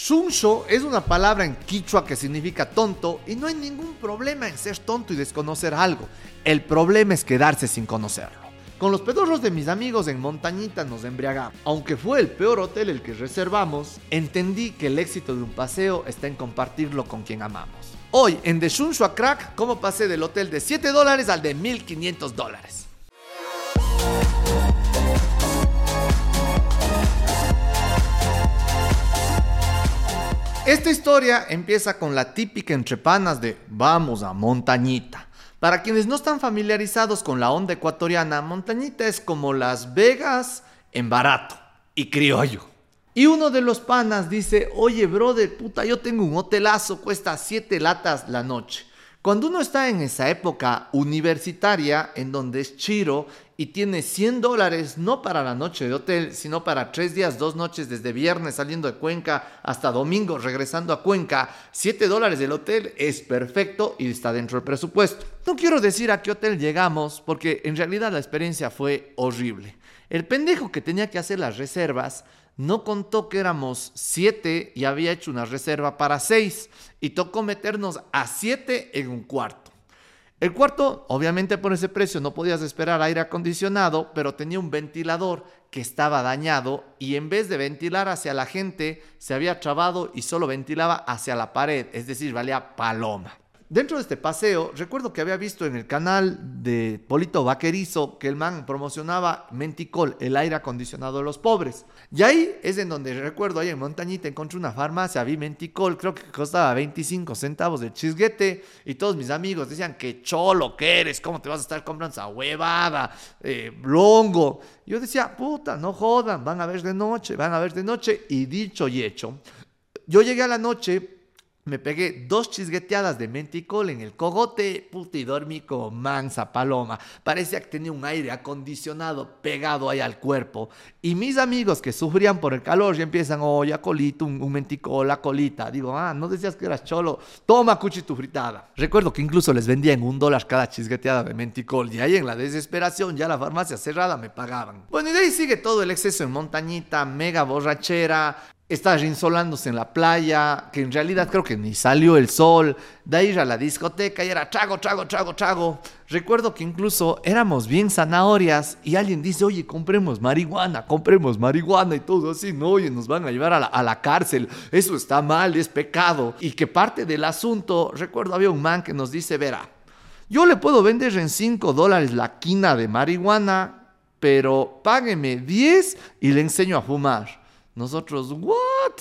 Shunsho es una palabra en quichua que significa tonto y no hay ningún problema en ser tonto y desconocer algo. El problema es quedarse sin conocerlo. Con los pedorros de mis amigos en Montañita nos embriagamos. Aunque fue el peor hotel el que reservamos, entendí que el éxito de un paseo está en compartirlo con quien amamos. Hoy en The Shunshu a Crack, cómo pasé del hotel de 7 dólares al de 1500 dólares. Esta historia empieza con la típica entrepanas de vamos a montañita. Para quienes no están familiarizados con la onda ecuatoriana, montañita es como Las Vegas en barato y criollo. Y uno de los panas dice, oye brother, puta, yo tengo un hotelazo, cuesta 7 latas la noche. Cuando uno está en esa época universitaria, en donde es chiro y tiene 100 dólares, no para la noche de hotel, sino para tres días, dos noches, desde viernes saliendo de Cuenca hasta domingo regresando a Cuenca, 7 dólares del hotel es perfecto y está dentro del presupuesto. No quiero decir a qué hotel llegamos, porque en realidad la experiencia fue horrible. El pendejo que tenía que hacer las reservas no contó que éramos siete y había hecho una reserva para seis y tocó meternos a siete en un cuarto. El cuarto, obviamente por ese precio no podías esperar aire acondicionado, pero tenía un ventilador que estaba dañado y en vez de ventilar hacia la gente, se había trabado y solo ventilaba hacia la pared, es decir, valía paloma. Dentro de este paseo, recuerdo que había visto en el canal de Polito Vaquerizo que el man promocionaba Menticol, el aire acondicionado de los pobres. Y ahí es en donde recuerdo, ahí en Montañita encontré una farmacia, vi Menticol, creo que costaba 25 centavos de chisguete. Y todos mis amigos decían, que cholo que eres, ¿cómo te vas a estar comprando esa huevada? Eh, blongo. Yo decía, puta, no jodan, van a ver de noche, van a ver de noche. Y dicho y hecho, yo llegué a la noche me pegué dos chisgueteadas de menticol en el cogote, puta, y dormí como mansa paloma. Parecía que tenía un aire acondicionado pegado ahí al cuerpo. Y mis amigos que sufrían por el calor ya empiezan, oh, ya colito, un, un menticol, la colita. Digo, ah, no decías que eras cholo, toma cuchi tu fritada. Recuerdo que incluso les vendía en un dólar cada chisgueteada de menticol. Y ahí en la desesperación, ya la farmacia cerrada me pagaban. Bueno, y de ahí sigue todo el exceso en montañita, mega borrachera, estaba insolándose en la playa, que en realidad creo que ni salió el sol, de ir a la discoteca y era trago, trago, trago, trago. Recuerdo que incluso éramos bien zanahorias y alguien dice, oye, compremos marihuana, compremos marihuana y todo así, no, oye, nos van a llevar a la, a la cárcel, eso está mal, es pecado. Y que parte del asunto, recuerdo había un man que nos dice, verá, yo le puedo vender en 5 dólares la quina de marihuana, pero págueme 10 y le enseño a fumar. Nosotros, ¿what?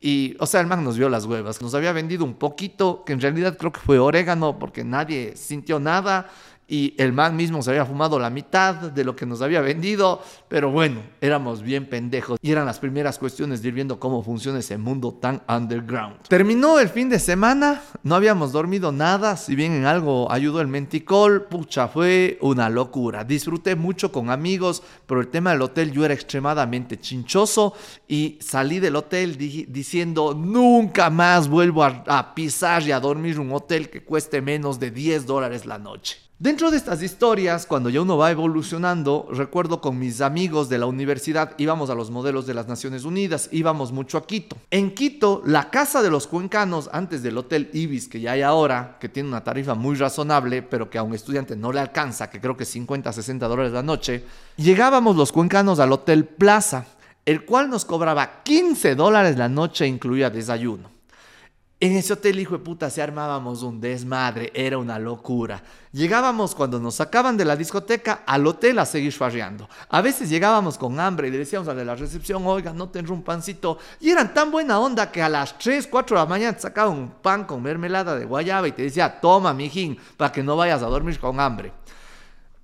Y, o sea, el man nos vio las huevas. Nos había vendido un poquito, que en realidad creo que fue orégano, porque nadie sintió nada y el man mismo se había fumado la mitad de lo que nos había vendido, pero bueno, éramos bien pendejos y eran las primeras cuestiones de ir viendo cómo funciona ese mundo tan underground. Terminó el fin de semana, no habíamos dormido nada, si bien en algo ayudó el menticol, pucha, fue una locura. Disfruté mucho con amigos, pero el tema del hotel yo era extremadamente chinchoso y salí del hotel diciendo nunca más vuelvo a, a pisar y a dormir un hotel que cueste menos de 10 dólares la noche. Dentro de estas historias, cuando ya uno va evolucionando, recuerdo con mis amigos de la universidad íbamos a los modelos de las Naciones Unidas, íbamos mucho a Quito. En Quito, la casa de los cuencanos, antes del Hotel Ibis que ya hay ahora, que tiene una tarifa muy razonable, pero que a un estudiante no le alcanza, que creo que 50, 60 dólares la noche, llegábamos los cuencanos al Hotel Plaza, el cual nos cobraba 15 dólares la noche, incluía desayuno. En ese hotel, hijo de puta, se armábamos un desmadre, era una locura. Llegábamos cuando nos sacaban de la discoteca al hotel a seguir farreando. A veces llegábamos con hambre y le decíamos a la recepción, oiga, no tendré un pancito. Y eran tan buena onda que a las 3, 4 de la mañana te sacaban un pan con mermelada de guayaba y te decía, toma, mijín, para que no vayas a dormir con hambre.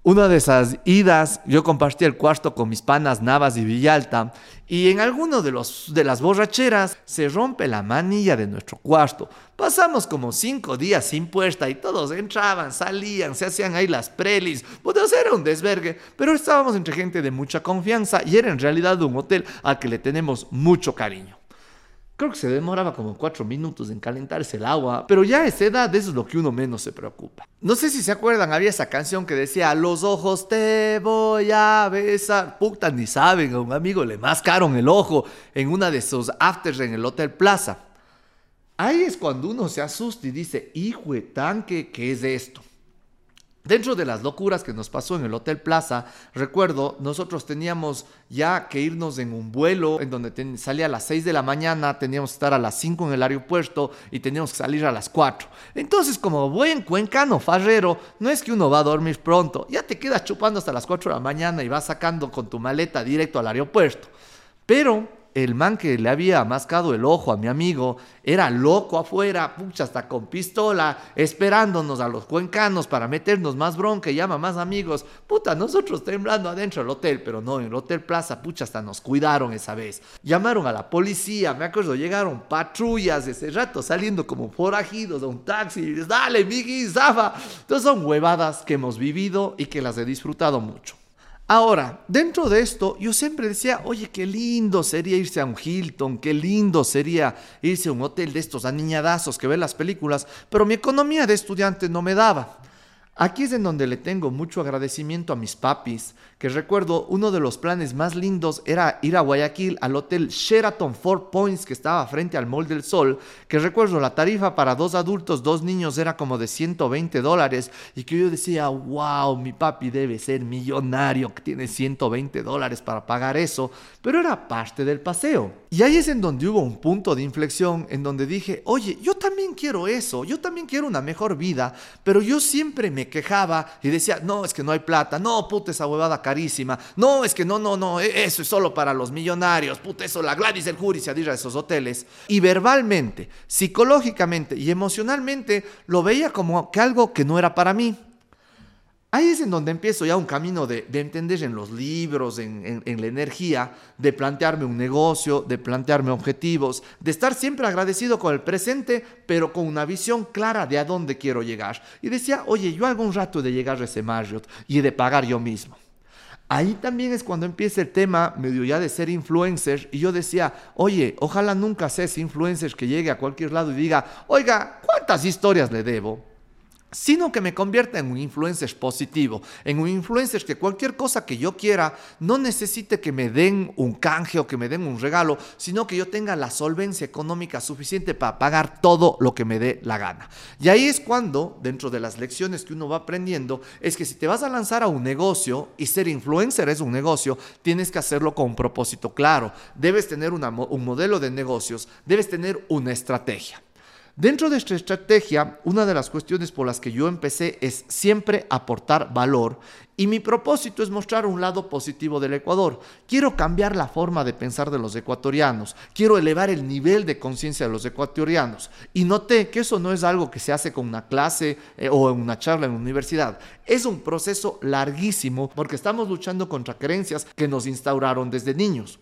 Una de esas idas, yo compartí el cuarto con mis panas Navas y Villalta, y en alguno de, los, de las borracheras se rompe la manilla de nuestro cuarto. Pasamos como cinco días sin puerta y todos entraban, salían, se hacían ahí las prelis. Pues era un desvergue, pero estábamos entre gente de mucha confianza y era en realidad un hotel al que le tenemos mucho cariño. Creo que se demoraba como cuatro minutos en calentarse el agua, pero ya a esa edad eso es lo que uno menos se preocupa. No sé si se acuerdan, había esa canción que decía, los ojos te voy a besar. Puta, ni saben, a un amigo le mascaron el ojo en una de esos afters en el Hotel Plaza. Ahí es cuando uno se asusta y dice, hijo de tanque, ¿qué es esto? Dentro de las locuras que nos pasó en el Hotel Plaza, recuerdo, nosotros teníamos ya que irnos en un vuelo en donde salía a las 6 de la mañana, teníamos que estar a las 5 en el aeropuerto y teníamos que salir a las 4. Entonces, como buen cuencano farrero, no es que uno va a dormir pronto, ya te quedas chupando hasta las 4 de la mañana y vas sacando con tu maleta directo al aeropuerto. Pero el man que le había mascado el ojo a mi amigo era loco afuera, pucha, hasta con pistola, esperándonos a los cuencanos para meternos más bronca y llama más amigos. Puta, nosotros temblando adentro del hotel, pero no, en el Hotel Plaza, pucha, hasta nos cuidaron esa vez. Llamaron a la policía, me acuerdo, llegaron patrullas ese rato saliendo como forajidos a un taxi. Y dale, Miki, zafa. Entonces son huevadas que hemos vivido y que las he disfrutado mucho. Ahora, dentro de esto, yo siempre decía, oye, qué lindo sería irse a un Hilton, qué lindo sería irse a un hotel de estos aniñadazos que ven las películas, pero mi economía de estudiante no me daba. Aquí es en donde le tengo mucho agradecimiento a mis papis, que recuerdo uno de los planes más lindos era ir a Guayaquil al hotel Sheraton Four Points que estaba frente al Mall del Sol, que recuerdo la tarifa para dos adultos, dos niños era como de 120 dólares y que yo decía, wow, mi papi debe ser millonario que tiene 120 dólares para pagar eso, pero era parte del paseo. Y ahí es en donde hubo un punto de inflexión en donde dije, oye, yo también quiero eso, yo también quiero una mejor vida, pero yo siempre me quejaba y decía, no, es que no hay plata, no, puta, esa huevada carísima, no, es que no, no, no, e, eso es solo para los millonarios, puta, eso, la Gladys el Jury se adira a esos hoteles. Y verbalmente, psicológicamente y emocionalmente lo veía como que algo que no era para mí. Ahí es en donde empiezo ya un camino de, entender en los libros, en, la energía, de plantearme un negocio, de plantearme objetivos, de estar siempre agradecido con el presente, pero con una visión clara de a dónde quiero llegar. Y decía, oye, yo algún rato de llegar a ese Marriott y de pagar yo mismo. Ahí también es cuando empieza el tema medio ya de ser influencer y yo decía, oye, ojalá nunca seas influencer que llegue a cualquier lado y diga, oiga, ¿cuántas historias le debo? Sino que me convierta en un influencer positivo, en un influencer que cualquier cosa que yo quiera no necesite que me den un canje o que me den un regalo, sino que yo tenga la solvencia económica suficiente para pagar todo lo que me dé la gana. Y ahí es cuando, dentro de las lecciones que uno va aprendiendo, es que si te vas a lanzar a un negocio y ser influencer es un negocio, tienes que hacerlo con un propósito claro. Debes tener un modelo de negocios, debes tener una estrategia. Dentro de esta estrategia, una de las cuestiones por las que yo empecé es siempre aportar valor y mi propósito es mostrar un lado positivo del Ecuador. Quiero cambiar la forma de pensar de los ecuatorianos, quiero elevar el nivel de conciencia de los ecuatorianos. Y noté que eso no es algo que se hace con una clase eh, o en una charla en la universidad. Es un proceso larguísimo porque estamos luchando contra creencias que nos instauraron desde niños.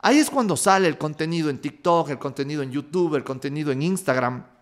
Ahí es cuando sale el contenido en TikTok, el contenido en YouTube, el contenido en Instagram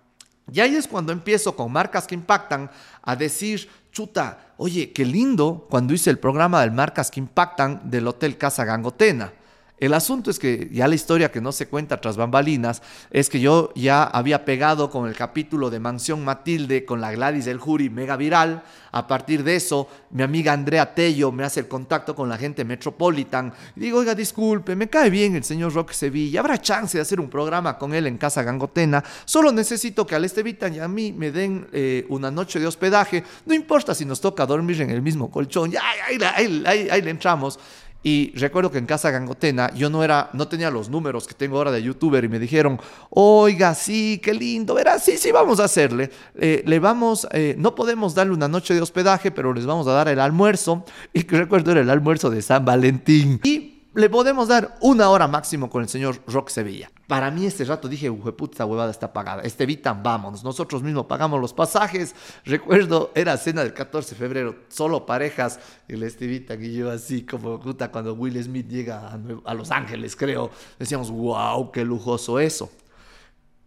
y ahí es cuando empiezo con marcas que impactan a decir, chuta, oye, qué lindo cuando hice el programa del Marcas que Impactan del Hotel Casa Gangotena. El asunto es que ya la historia que no se cuenta tras bambalinas es que yo ya había pegado con el capítulo de Mansión Matilde con la Gladys del Jury mega viral. A partir de eso, mi amiga Andrea Tello me hace el contacto con la gente Metropolitan. Digo, oiga, disculpe, me cae bien el señor Roque Sevilla. Habrá chance de hacer un programa con él en Casa Gangotena. Solo necesito que al Estevitan y a mí me den eh, una noche de hospedaje. No importa si nos toca dormir en el mismo colchón. Ya, ahí, ahí, ahí le entramos. Y recuerdo que en Casa Gangotena yo no era, no tenía los números que tengo ahora de youtuber y me dijeron, oiga, sí, qué lindo, verás, sí, sí, vamos a hacerle. Eh, le vamos, eh, no podemos darle una noche de hospedaje, pero les vamos a dar el almuerzo. Y recuerdo era el almuerzo de San Valentín. Y le podemos dar una hora máximo con el señor Rock Sevilla. Para mí este rato dije, puta, huevada está pagada. Este Vitan, vámonos. Nosotros mismos pagamos los pasajes. Recuerdo, era cena del 14 de febrero, solo parejas. El Estevitan y yo así como puta cuando Will Smith llega a Los Ángeles, creo. Decíamos, wow, qué lujoso eso.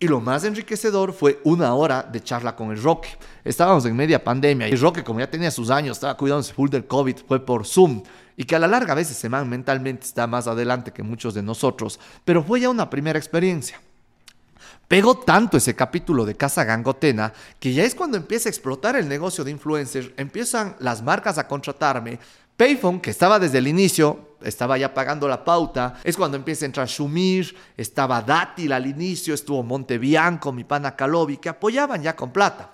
Y lo más enriquecedor fue una hora de charla con el Roque. Estábamos en media pandemia y el Roque, como ya tenía sus años, estaba cuidándose full del COVID, fue por Zoom. Y que a la larga a veces se man mentalmente está más adelante que muchos de nosotros. Pero fue ya una primera experiencia. Pegó tanto ese capítulo de Casa Gangotena que ya es cuando empieza a explotar el negocio de influencers, empiezan las marcas a contratarme. Payphone, que estaba desde el inicio, estaba ya pagando la pauta, es cuando empieza a entrar Shumir, estaba Dátil al inicio, estuvo Montebianco, mi pana Calobi, que apoyaban ya con plata.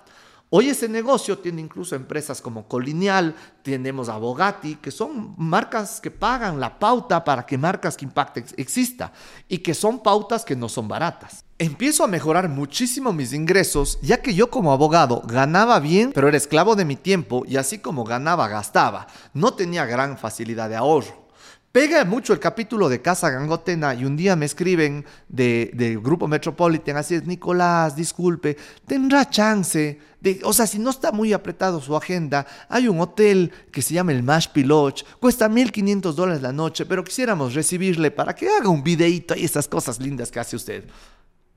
Hoy ese negocio tiene incluso empresas como Colinial, tenemos a Bogatti, que son marcas que pagan la pauta para que Marcas que Impact exista y que son pautas que no son baratas. Empiezo a mejorar muchísimo mis ingresos, ya que yo como abogado ganaba bien, pero era esclavo de mi tiempo y así como ganaba, gastaba. No tenía gran facilidad de ahorro. Pega mucho el capítulo de Casa Gangotena y un día me escriben de, Grupo Metropolitan, así es, Nicolás, disculpe, tendrá chance de, o sea, si no está muy apretado su agenda, hay un hotel que se llama el Mash Lodge, cuesta 1.500 dólares la noche, pero quisiéramos recibirle para que haga un videíto y esas cosas lindas que hace usted.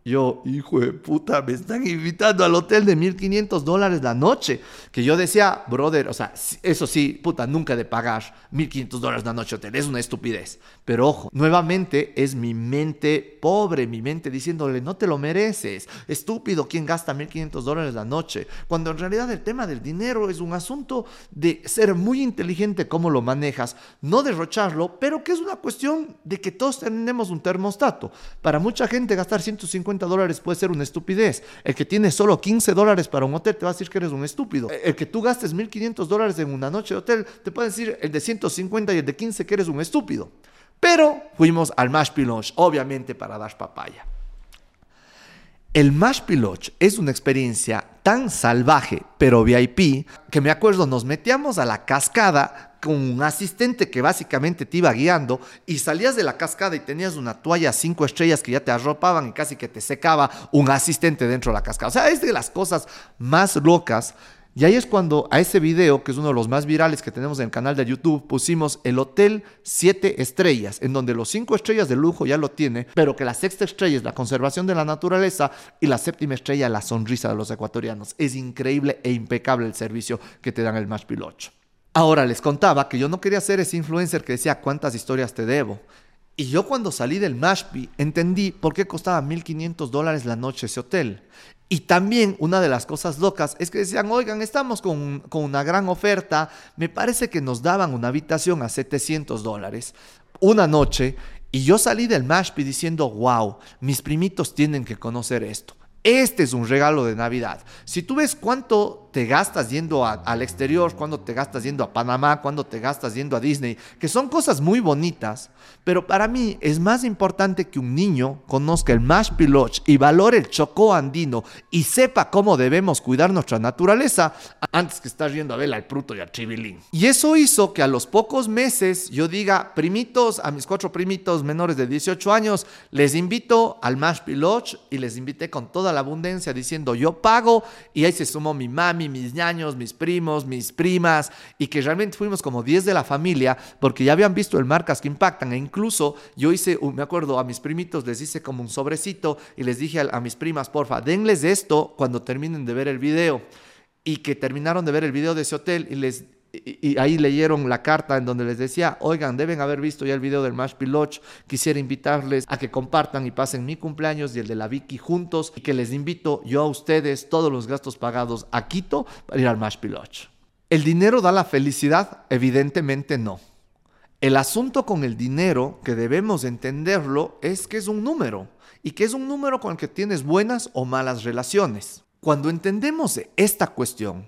Yo, hijo de puta, me están invitando al hotel de 1500 dólares la noche. Que yo decía, brother, o sea, eso sí, puta, nunca de pagar 1500 dólares la noche hotel. Es una estupidez. Pero ojo, nuevamente es mi mente pobre, mi mente diciéndole, no te lo mereces. Estúpido, ¿quién gasta 1500 dólares la noche? Cuando en realidad el tema del dinero es un asunto de ser muy inteligente cómo lo manejas, no derrocharlo, pero que es una cuestión de que todos tenemos un termostato. Para mucha gente gastar 150 dólares puede ser una estupidez. El que tiene solo 15 dólares para un hotel te va a decir que eres un estúpido. El que tú gastes 1.500 dólares en una noche de hotel te puede decir el de 150 y el de 15 que eres un estúpido. Pero fuimos al Mash Pilonge, obviamente para dar papaya. El Mash es una experiencia tan salvaje, pero VIP, que me acuerdo, nos metíamos a la cascada con un asistente que básicamente te iba guiando y salías de la cascada y tenías una toalla cinco estrellas que ya te arropaban y casi que te secaba un asistente dentro de la cascada. O sea, es de las cosas más locas y ahí es cuando a ese video, que es uno de los más virales que tenemos en el canal de YouTube, pusimos el hotel 7 estrellas, en donde los 5 estrellas de lujo ya lo tiene, pero que la sexta estrella es la conservación de la naturaleza y la séptima estrella la sonrisa de los ecuatorianos. Es increíble e impecable el servicio que te dan el Match Pilocho. Ahora les contaba que yo no quería ser ese influencer que decía cuántas historias te debo. Y yo cuando salí del Mashpi entendí por qué costaba 1.500 dólares la noche ese hotel. Y también una de las cosas locas es que decían, oigan, estamos con, con una gran oferta, me parece que nos daban una habitación a 700 dólares una noche. Y yo salí del Mashpi diciendo, wow, mis primitos tienen que conocer esto. Este es un regalo de Navidad. Si tú ves cuánto te gastas yendo al exterior, cuánto te gastas yendo a Panamá, cuánto te gastas yendo a Disney, que son cosas muy bonitas, pero para mí es más importante que un niño conozca el Mash Piloch y valore el chocó andino y sepa cómo debemos cuidar nuestra naturaleza antes que estar yendo a ver al pruto y al chivilín. Y eso hizo que a los pocos meses yo diga, primitos, a mis cuatro primitos menores de 18 años, les invito al Mash Piloch y les invité con toda la abundencia diciendo yo pago y ahí se sumó mi mami, mis ñaños, mis primos, mis primas y que realmente fuimos como 10 de la familia porque ya habían visto el marcas que impactan e incluso yo hice, me acuerdo a mis primitos les hice como un sobrecito y les dije a, a mis primas, porfa, denles esto cuando terminen de ver el video y que terminaron de ver el video de ese hotel y les y, ahí leyeron la carta en donde les decía, oigan, deben haber visto ya el video del Mash Piloch, quisiera invitarles a que compartan y pasen mi cumpleaños y el de la Vicky juntos y que les invito yo a ustedes todos los gastos pagados a Quito para ir al Mash Piloch. ¿El dinero da la felicidad? Evidentemente no. El asunto con el dinero, que debemos entenderlo, es que es un número y que es un número con el que tienes buenas o malas relaciones. Cuando entendemos esta cuestión,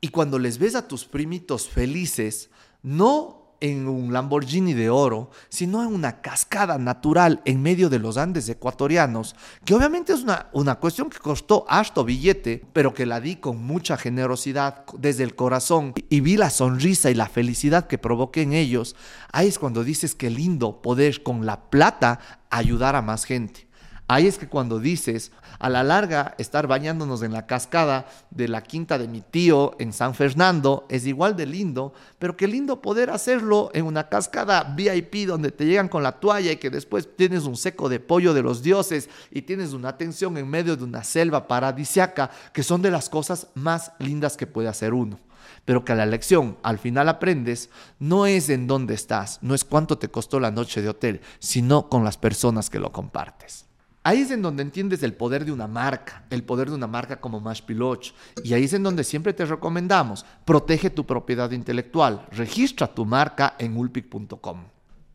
y cuando les ves a tus primitos felices, no en un Lamborghini de oro, sino en una cascada natural en medio de los Andes ecuatorianos, que obviamente es una, una cuestión que costó harto billete, pero que la di con mucha generosidad desde el corazón y vi la sonrisa y la felicidad que provoqué en ellos, ahí es cuando dices que lindo poder con la plata ayudar a más gente. Ahí es que cuando dices, a la larga, estar bañándonos en la cascada de la quinta de mi tío en San Fernando es igual de lindo, pero qué lindo poder hacerlo en una cascada VIP donde te llegan con la toalla y que después tienes un seco de pollo de los dioses y tienes una atención en medio de una selva paradisiaca, que son de las cosas más lindas que puede hacer uno pero que la lección al final aprendes no es en dónde estás, no es cuánto te costó la noche de hotel, sino con las personas que lo compartes. Ahí es en donde entiendes el poder de una marca, el poder de una marca como Mashpiloch. Y ahí es en donde siempre te recomendamos, protege tu propiedad intelectual, registra tu marca en ulpic.com.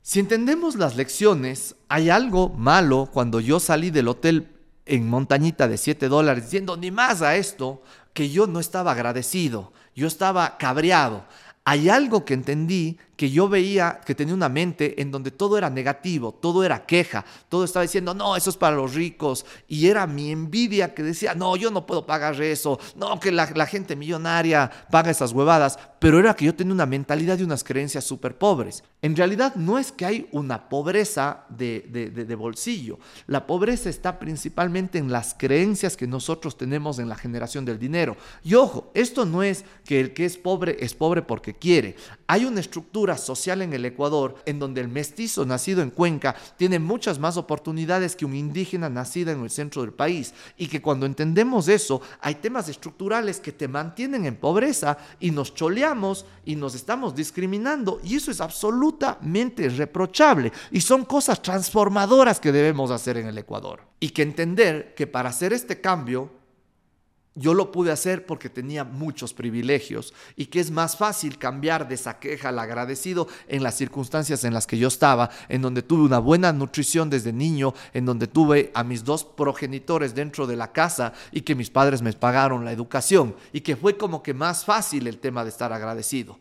Si entendemos las lecciones, hay algo malo cuando yo salí del hotel en montañita de 7 dólares diciendo ni más a esto, que yo no estaba agradecido, yo estaba cabreado. Hay algo que entendí que yo veía que tenía una mente en donde todo era negativo, todo era queja, todo estaba diciendo, no, eso es para los ricos. Y era mi envidia que decía, no, yo no puedo pagar eso, no, que la, gente millonaria paga esas huevadas. Pero era que yo tenía una mentalidad y unas creencias súper pobres. En realidad no es que hay una pobreza de, de bolsillo. La pobreza está principalmente en las creencias que nosotros tenemos en la generación del dinero. Y ojo, esto no es que el que es pobre es pobre porque quiere. Hay una estructura social en el Ecuador en donde el mestizo nacido en Cuenca tiene muchas más oportunidades que un indígena nacido en el centro del país. Y que cuando entendemos eso hay temas estructurales que te mantienen en pobreza y nos choleamos y nos estamos discriminando. Y eso es absolutamente reprochable. Y son cosas transformadoras que debemos hacer en el Ecuador. Y que entender que para hacer este cambio yo lo pude hacer porque tenía muchos privilegios y que es más fácil cambiar de esa queja al agradecido en las circunstancias en las que yo estaba, en donde tuve una buena nutrición desde niño, en donde tuve a mis dos progenitores dentro de la casa y que mis padres me pagaron la educación y que fue como que más fácil el tema de estar agradecido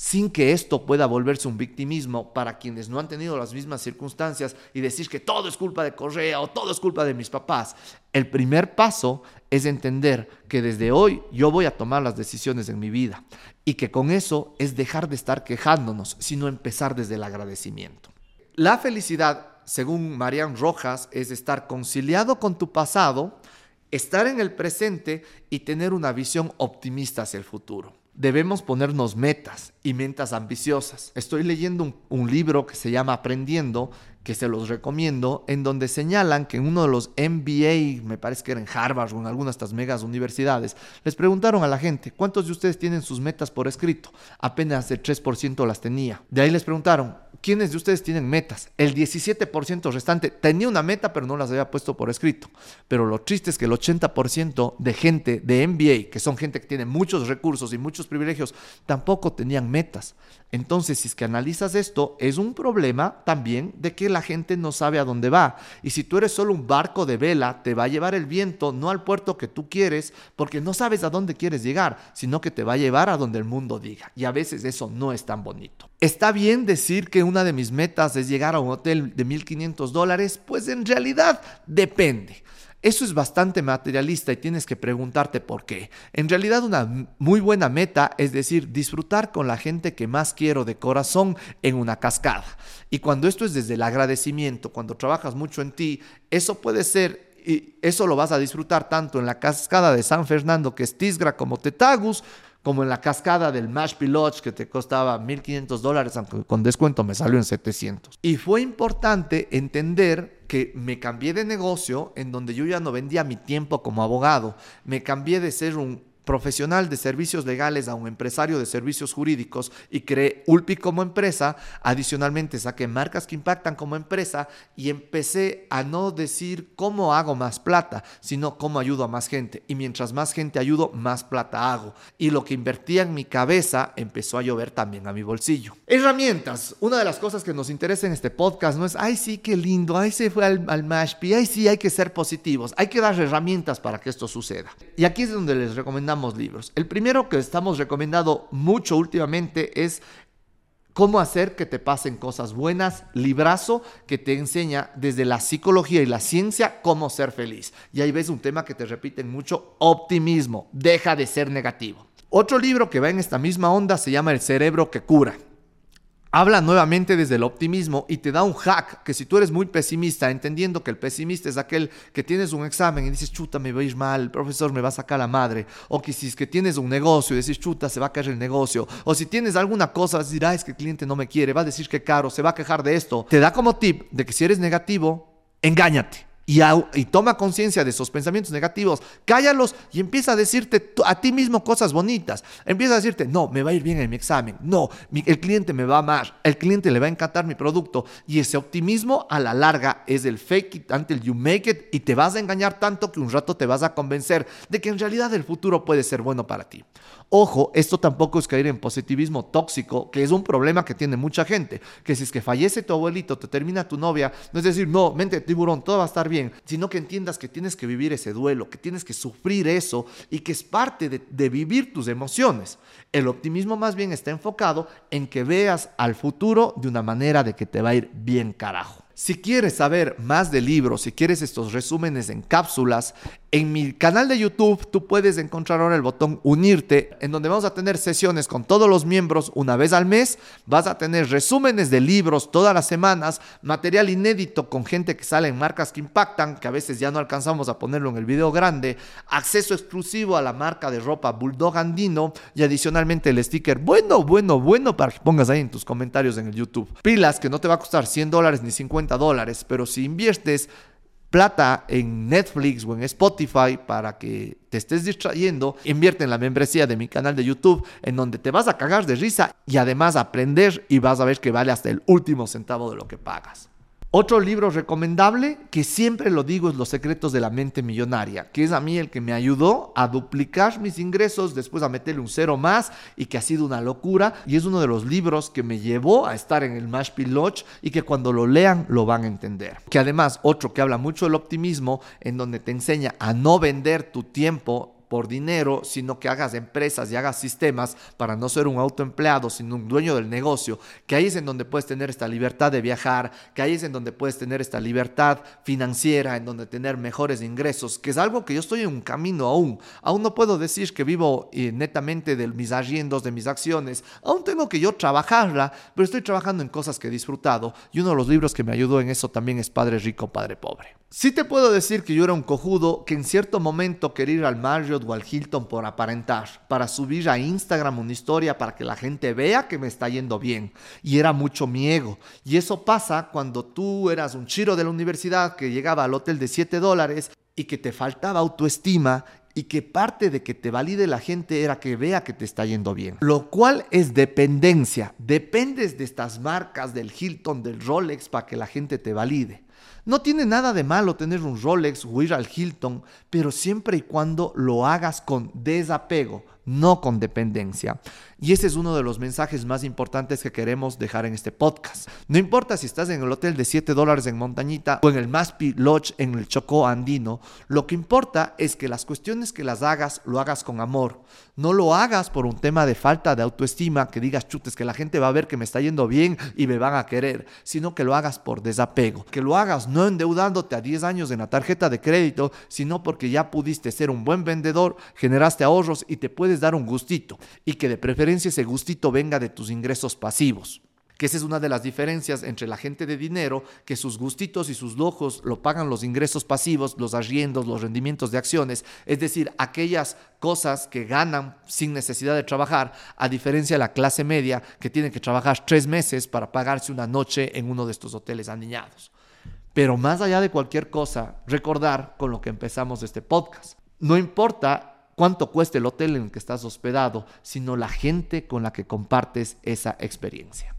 sin que esto pueda volverse un victimismo para quienes no han tenido las mismas circunstancias y decir que todo es culpa de Correa o todo es culpa de mis papás. El primer paso es entender que desde hoy yo voy a tomar las decisiones en mi vida y que con eso es dejar de estar quejándonos, sino empezar desde el agradecimiento. La felicidad, según Marian Rojas, es estar conciliado con tu pasado, estar en el presente y tener una visión optimista hacia el futuro debemos ponernos metas y metas ambiciosas. Estoy leyendo un, libro que se llama Aprendiendo, que se los recomiendo, en donde señalan que en uno de los MBA, me parece que era en Harvard o en alguna de estas megas universidades, les preguntaron a la gente, ¿cuántos de ustedes tienen sus metas por escrito? Apenas el 3% las tenía. De ahí les preguntaron, ¿quiénes de ustedes tienen metas? El 17% restante tenía una meta, pero no las había puesto por escrito. Pero lo triste es que el 80% de gente de MBA, que son gente que tiene muchos recursos y muchos privilegios, tampoco tenían metas. Entonces, si es que analizas esto, es un problema también de que la gente no sabe a dónde va. Y si tú eres solo un barco de vela, te va a llevar el viento no al puerto que tú quieres, porque no sabes a dónde quieres llegar, sino que te va a llevar a donde el mundo diga. Y a veces eso no es tan bonito. ¿Está bien decir que una de mis metas es llegar a un hotel de 1.500 dólares? Pues en realidad depende. Eso es bastante materialista y tienes que preguntarte por qué. En realidad una muy buena meta es decir, disfrutar con la gente que más quiero de corazón en una cascada. Y cuando esto es desde el agradecimiento, cuando trabajas mucho en ti, eso puede ser y eso lo vas a disfrutar tanto en la cascada de San Fernando, que es Tisgra, como Tetagus, como en la cascada del Mash Lodge que te costaba 1.500 dólares, aunque con descuento me salió en 700. Y fue importante entender que me cambié de negocio en donde yo ya no vendía mi tiempo como abogado, me cambié de ser un profesional de servicios legales a un empresario de servicios jurídicos y creé Ulpi como empresa. Adicionalmente saqué marcas que impactan como empresa y empecé a no decir cómo hago más plata, sino cómo ayudo a más gente. Y mientras más gente ayudo, más plata hago. Y lo que invertía en mi cabeza empezó a llover también a mi bolsillo. Herramientas. Una de las cosas que nos interesa en este podcast no es, ay sí, qué lindo, ay se fue al, al Mashpi, ay sí, hay que ser positivos, hay que dar herramientas para que esto suceda. Y aquí es donde les recomendamos libros. El primero que estamos recomendando mucho últimamente es cómo hacer que te pasen cosas buenas, librazo que te enseña desde la psicología y la ciencia cómo ser feliz. Y ahí ves un tema que te repiten mucho, optimismo, deja de ser negativo. Otro libro que va en esta misma onda se llama El cerebro que cura habla nuevamente desde el optimismo y te da un hack que si tú eres muy pesimista, entendiendo que el pesimista es aquel que tienes un examen y dices, chuta, me va a ir mal, el profesor me va a sacar la madre, o que si es que tienes un negocio y dices, chuta, se va a caer el negocio, o si tienes alguna cosa, vas a decir, ah, es que el cliente no me quiere, va a decir que caro, se va a quejar de esto, te da como tip de que si eres negativo, engáñate y, toma conciencia de esos pensamientos negativos, cállalos y empieza a decirte a ti mismo cosas bonitas. Empieza a decirte, no, me va a ir bien en mi examen, no, el cliente me va a amar, el cliente le va a encantar mi producto. Y ese optimismo a la larga es el fake it until you make it y te vas a engañar tanto que un rato te vas a convencer de que en realidad el futuro puede ser bueno para ti. Ojo, esto tampoco es caer en positivismo tóxico, que es un problema que tiene mucha gente, que si es que fallece tu abuelito, te termina tu novia, no es decir, no, mente tiburón, todo va a estar bien, sino que entiendas que tienes que vivir ese duelo, que tienes que sufrir eso y que es parte de, de vivir tus emociones. El optimismo más bien está enfocado en que veas al futuro de una manera de que te va a ir bien carajo. Si quieres saber más de libros, si quieres estos resúmenes en cápsulas, en mi canal de YouTube tú puedes encontrar ahora el botón unirte, en donde vamos a tener sesiones con todos los miembros una vez al mes. Vas a tener resúmenes de libros todas las semanas, material inédito con gente que sale en marcas que impactan, que a veces ya no alcanzamos a ponerlo en el video grande, acceso exclusivo a la marca de ropa Bulldog Andino y adicionalmente el sticker bueno, bueno, bueno para que pongas ahí en tus comentarios en el YouTube. Pilas que no te va a costar 100 dólares ni 50 dólares, pero si inviertes plata en Netflix o en Spotify para que te estés distrayendo, invierte en la membresía de mi canal de YouTube en donde te vas a cagar de risa y además aprender y vas a ver que vale hasta el último centavo de lo que pagas. Otro libro recomendable, que siempre lo digo, es Los secretos de la mente millonaria, que es a mí el que me ayudó a duplicar mis ingresos, después a meterle un cero más y que ha sido una locura. Y es uno de los libros que me llevó a estar en el Mashpee Lodge y que cuando lo lean lo van a entender. Que además, otro que habla mucho del optimismo, en donde te enseña a no vender tu tiempo por dinero, sino que hagas empresas y hagas sistemas para no ser un autoempleado, sino un dueño del negocio, que ahí es en donde puedes tener esta libertad de viajar, que ahí es en donde puedes tener esta libertad financiera, en donde tener mejores ingresos, que es algo que yo estoy en un camino aún. Aún no puedo decir que vivo eh, netamente de mis arriendos, de mis acciones, aún tengo que yo trabajarla, pero estoy trabajando en cosas que he disfrutado y uno de los libros que me ayudó en eso también es Padre Rico, Padre Pobre. Sí te puedo decir que yo era un cojudo que en cierto momento quería ir al Marriott o al Hilton por aparentar, para subir a Instagram una historia para que la gente vea que me está yendo bien. Y era mucho mi ego. Y eso pasa cuando tú eras un chiro de la universidad que llegaba al hotel de 7 dólares y que te faltaba autoestima y que parte de que te valide la gente era que vea que te está yendo bien. Lo cual es dependencia. Dependes de estas marcas del Hilton, del Rolex para que la gente te valide. No tiene nada de malo tener un Rolex o ir al Hilton, pero siempre y cuando lo hagas con desapego, no con dependencia. Y ese es uno de los mensajes más importantes que queremos dejar en este podcast. No importa si estás en el hotel de 7 dólares en Montañita o en el Maspi Lodge en el Chocó Andino, lo que importa es que las cuestiones que las hagas, lo hagas con amor. No lo hagas por un tema de falta de autoestima, que digas chutes, que la gente va a ver que me está yendo bien y me van a querer, sino que lo hagas por desapego. Que lo hagas no endeudándote a 10 años en la tarjeta de crédito, sino porque ya pudiste ser un buen vendedor, generaste ahorros y te puedes dar un gustito. Y que de preferencia ese gustito venga de tus ingresos pasivos. Que esa es una de las diferencias entre la gente de dinero, que sus gustitos y sus lujos lo pagan los ingresos pasivos, los arriendos, los rendimientos de acciones, es decir, aquellas cosas que ganan sin necesidad de trabajar, a diferencia de la clase media que tiene que trabajar tres meses para pagarse una noche en uno de estos hoteles aniñados. Pero más allá de cualquier cosa, recordar con lo que empezamos este podcast. No importa cuánto cuesta el hotel en el que estás hospedado, sino la gente con la que compartes esa experiencia.